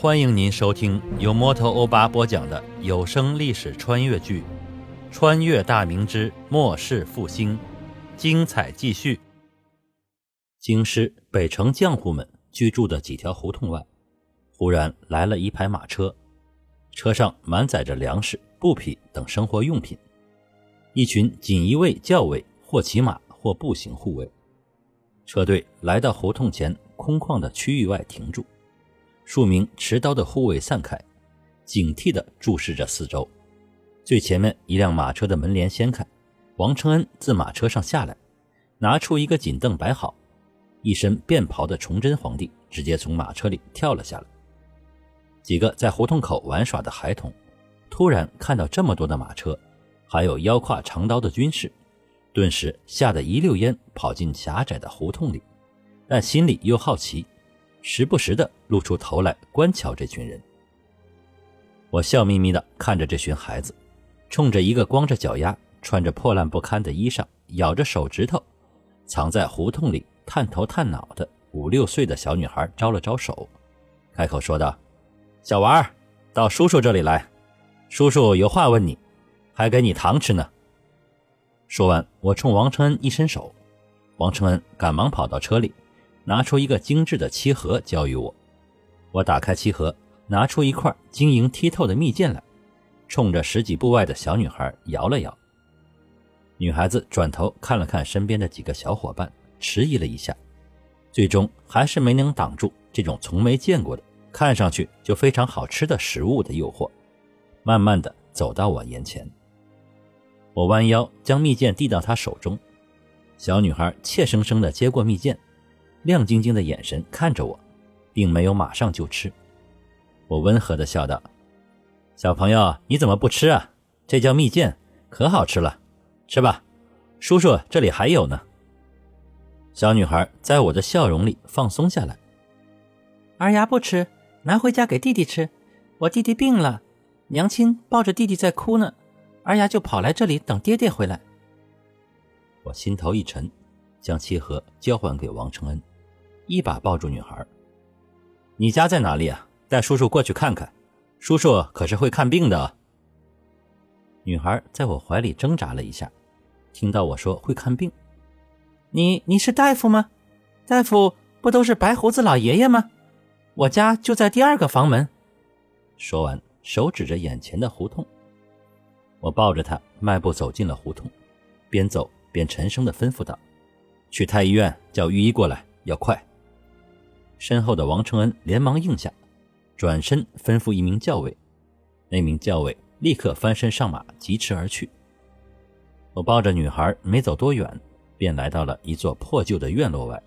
欢迎您收听由摩托欧巴播讲的有声历史穿越剧《穿越大明之末世复兴》，精彩继续。京师北城浆户们居住的几条胡同外，忽然来了一排马车，车上满载着粮食、布匹等生活用品。一群锦衣卫校尉或骑马或步行护卫。车队来到胡同前空旷的区域外停住。数名持刀的护卫散开，警惕地注视着四周。最前面一辆马车的门帘掀开，王承恩自马车上下来，拿出一个锦凳摆好。一身便袍的崇祯皇帝直接从马车里跳了下来。几个在胡同口玩耍的孩童，突然看到这么多的马车，还有腰挎长刀的军士，顿时吓得一溜烟跑进狭窄的胡同里，但心里又好奇。时不时的露出头来观瞧这群人，我笑眯眯的看着这群孩子，冲着一个光着脚丫、穿着破烂不堪的衣裳、咬着手指头、藏在胡同里探头探脑的五六岁的小女孩招了招手，开口说道：“小娃儿，到叔叔这里来，叔叔有话问你，还给你糖吃呢。”说完，我冲王承恩一伸手，王承恩赶忙跑到车里。拿出一个精致的漆盒交予我，我打开漆盒，拿出一块晶莹剔透的蜜饯来，冲着十几步外的小女孩摇了摇。女孩子转头看了看身边的几个小伙伴，迟疑了一下，最终还是没能挡住这种从没见过的、看上去就非常好吃的食物的诱惑，慢慢的走到我眼前。我弯腰将蜜饯递到她手中，小女孩怯生生的接过蜜饯。亮晶晶的眼神看着我，并没有马上就吃。我温和的笑道：“小朋友，你怎么不吃啊？这叫蜜饯，可好吃了，吃吧。叔叔这里还有呢。”小女孩在我的笑容里放松下来。二丫不吃，拿回家给弟弟吃。我弟弟病了，娘亲抱着弟弟在哭呢，二丫就跑来这里等爹爹回来。我心头一沉，将漆盒交还给王承恩。一把抱住女孩，你家在哪里啊？带叔叔过去看看，叔叔可是会看病的。女孩在我怀里挣扎了一下，听到我说会看病，你你是大夫吗？大夫不都是白胡子老爷爷吗？我家就在第二个房门。说完，手指着眼前的胡同。我抱着她，迈步走进了胡同，边走边沉声的吩咐道：“去太医院叫御医过来，要快。”身后的王承恩连忙应下，转身吩咐一名教尉，那名教尉立刻翻身上马，疾驰而去。我抱着女孩没走多远，便来到了一座破旧的院落外，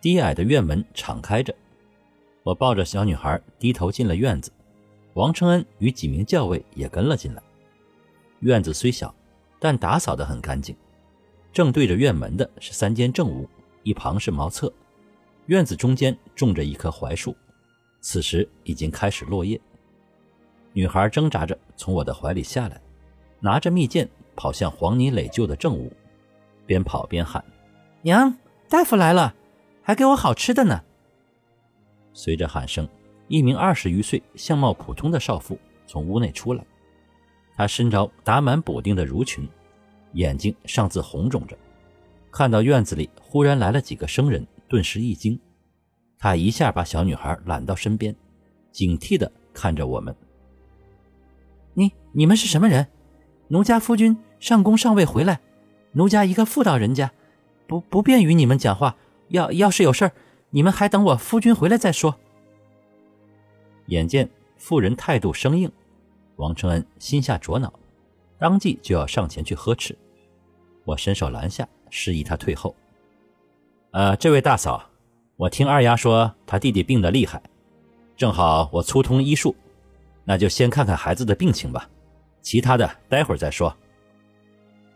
低矮的院门敞开着。我抱着小女孩低头进了院子，王承恩与几名教尉也跟了进来。院子虽小，但打扫得很干净。正对着院门的是三间正屋，一旁是茅厕。院子中间种着一棵槐树，此时已经开始落叶。女孩挣扎着从我的怀里下来，拿着蜜饯跑向黄泥垒就的正屋，边跑边喊：“娘，大夫来了，还给我好吃的呢。”随着喊声，一名二十余岁、相貌普通的少妇从屋内出来，她身着打满补丁的襦裙，眼睛上自红肿着，看到院子里忽然来了几个生人。顿时一惊，他一下把小女孩揽到身边，警惕地看着我们。你你们是什么人？奴家夫君上宫尚未回来，奴家一个妇道人家，不不便与你们讲话。要要是有事儿，你们还等我夫君回来再说。眼见妇人态度生硬，王承恩心下着恼，当即就要上前去呵斥。我伸手拦下，示意他退后。呃，这位大嫂，我听二丫说她弟弟病得厉害，正好我粗通医术，那就先看看孩子的病情吧，其他的待会儿再说。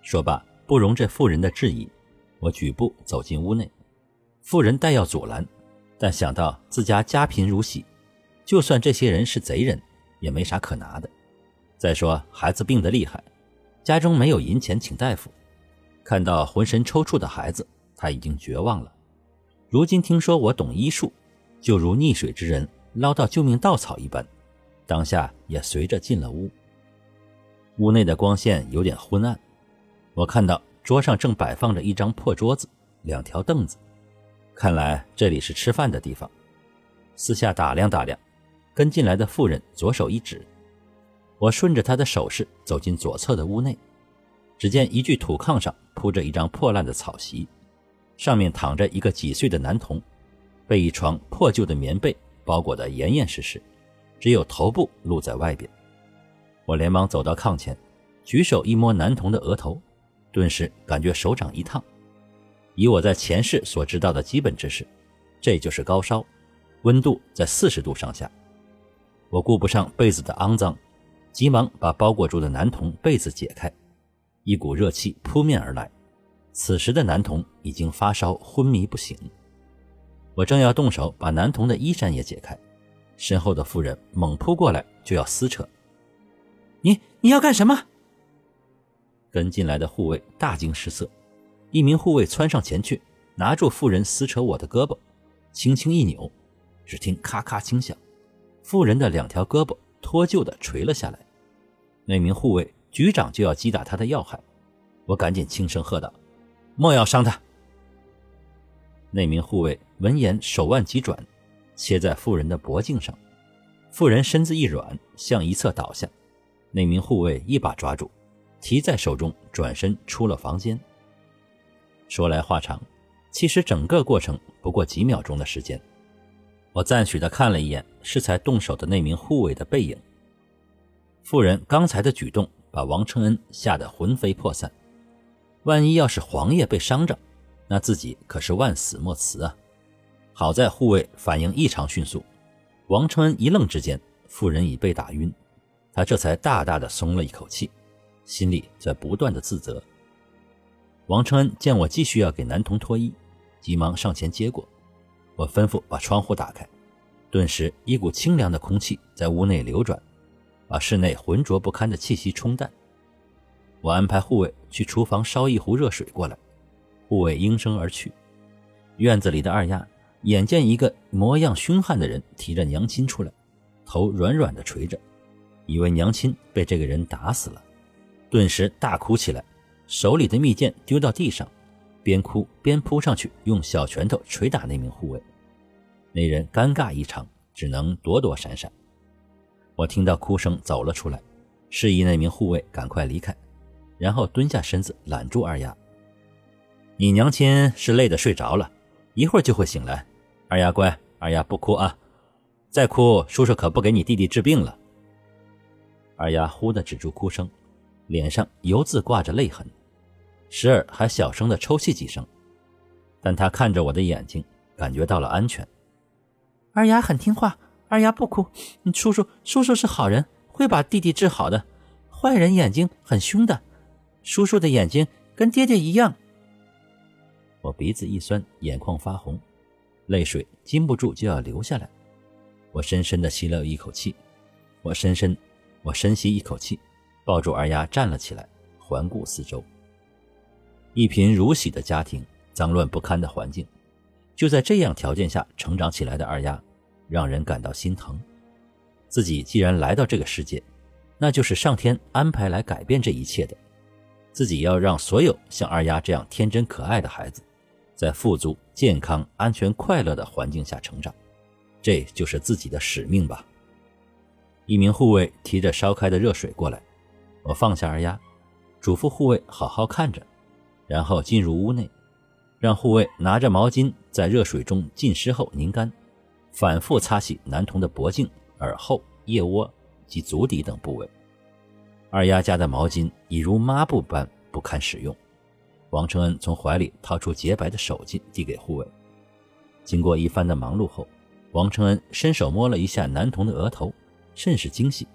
说罢，不容这妇人的质疑，我举步走进屋内。妇人待要阻拦，但想到自家家贫如洗，就算这些人是贼人，也没啥可拿的。再说孩子病得厉害，家中没有银钱请大夫，看到浑身抽搐的孩子。他已经绝望了。如今听说我懂医术，就如溺水之人捞到救命稻草一般，当下也随着进了屋。屋内的光线有点昏暗，我看到桌上正摆放着一张破桌子、两条凳子，看来这里是吃饭的地方。四下打量打量，跟进来的妇人左手一指，我顺着她的手势走进左侧的屋内，只见一具土炕上铺着一张破烂的草席，上面躺着一个几岁的男童，被一床破旧的棉被包裹得严严实实，只有头部露在外边。我连忙走到炕前，举手一摸男童的额头，顿时感觉手掌一烫。以我在前世所知道的基本知识，这就是高烧，温度在四十度上下。我顾不上被子的肮脏，急忙把包裹住的男童被子解开，一股热气扑面而来。此时的男童已经发烧昏迷不醒。我正要动手把男童的衣衫也解开，身后的妇人猛扑过来就要撕扯。你你要干什么？跟进来的护卫大惊失色，一名护卫窜上前去，拿住妇人撕扯我的胳膊，轻轻一扭，只听咔咔轻响，妇人的两条胳膊脱臼的垂了下来。那名护卫举掌就要击打他的要害，我赶紧轻声喝道：“莫要伤他！”那名护卫闻言手腕急转，切在妇人的脖颈上，妇人身子一软，向一侧倒下。那名护卫一把抓住，提在手中，转身出了房间。说来话长，其实整个过程不过几秒钟的时间。我赞许地看了一眼适才动手的那名护卫的背影。妇人刚才的举动把王承恩吓得魂飞魄散，万一要是皇爷被伤着，那自己可是万死莫辞啊！好在护卫反应异常迅速，王承恩一愣之间，妇人已被打晕。他这才大大的松了一口气，心里在不断的自责。王承恩见我继续要给男童脱衣，急忙上前接过。我吩咐把窗户打开，顿时一股清凉的空气在屋内流转，把室内浑浊不堪的气息冲淡。我安排护卫去厨房烧一壶热水过来，护卫应声而去。院子里的二丫眼见一个模样凶悍的人提着娘亲出来，头软软的垂着。以为娘亲被这个人打死了，顿时大哭起来，手里的蜜饯丢到地上，边哭边扑上去，用小拳头捶打那名护卫。那人尴尬异常，只能躲躲闪闪。我听到哭声走了出来，示意那名护卫赶快离开，然后蹲下身子揽住二丫。你娘亲是累得睡着了，一会儿就会醒来。二丫乖，二丫不哭啊，再哭叔叔可不给你弟弟治病了。二丫忽地止住哭声，脸上犹自挂着泪痕，时而还小声地抽泣几声。但她看着我的眼睛，感觉到了安全。二丫很听话，二丫不哭。叔叔，叔叔是好人，会把弟弟治好的。坏人眼睛很凶的，叔叔的眼睛跟爹爹一样。我鼻子一酸，眼眶发红，泪水禁不住就要流下来。我深深地吸了一口气，我深深。我深吸一口气，抱住二丫站了起来，环顾四周。一贫如洗的家庭，脏乱不堪的环境，就在这样条件下成长起来的二丫，让人感到心疼。自己既然来到这个世界，那就是上天安排来改变这一切的。自己要让所有像二丫这样天真可爱的孩子，在富足、健康、安全、快乐的环境下成长，这就是自己的使命吧。一名护卫提着烧开的热水过来，我放下二丫，嘱咐护卫好好看着，然后进入屋内，让护卫拿着毛巾在热水中浸湿后拧干，反复擦洗男童的脖颈、耳后、腋窝及足底等部位。二丫家的毛巾已如抹布般不堪使用。王承恩从怀里掏出洁白的手巾递给护卫。经过一番的忙碌后，王承恩伸手摸了一下男童的额头。甚是惊喜，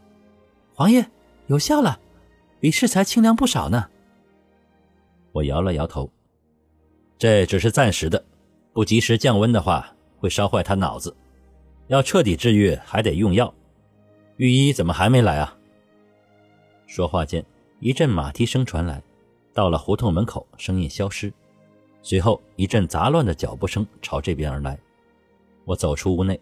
皇爷有效了，比适才清凉不少呢。我摇了摇头，这只是暂时的，不及时降温的话会烧坏他脑子，要彻底治愈还得用药。御医怎么还没来啊？说话间，一阵马蹄声传来，到了胡同门口，声音消失，随后一阵杂乱的脚步声朝这边而来。我走出屋内。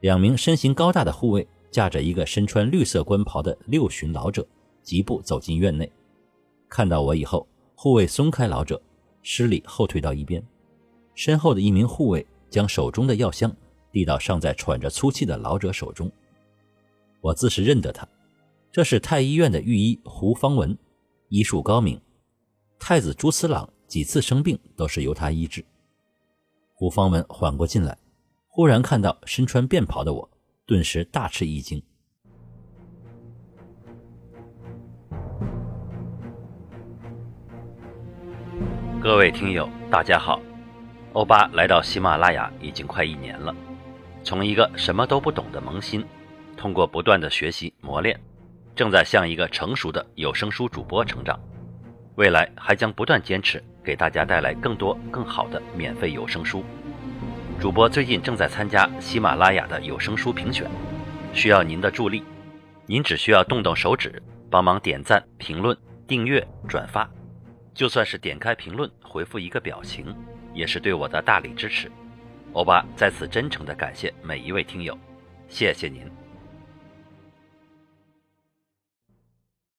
两名身形高大的护卫架着一个身穿绿色官袍的六旬老者，疾步走进院内。看到我以后，护卫松开老者，施礼后退到一边。身后的一名护卫将手中的药箱递到尚在喘着粗气的老者手中。我自是认得他，这是太医院的御医胡方文，医术高明。太子朱慈朗几次生病都是由他医治。胡方文缓过劲来，忽然看到身穿便袍的我，顿时大吃一惊。各位听友，大家好，欧巴来到喜马拉雅已经快一年了，从一个什么都不懂的萌新，通过不断的学习磨练，正在向一个成熟的有声书主播成长。未来还将不断坚持，给大家带来更多更好的免费有声书。主播最近正在参加喜马拉雅的有声书评选，需要您的助力。您只需要动动手指，帮忙点赞、评论、订阅、转发，就算是点开评论回复一个表情，也是对我的大力支持。欧巴在此真诚的感谢每一位听友，谢谢您。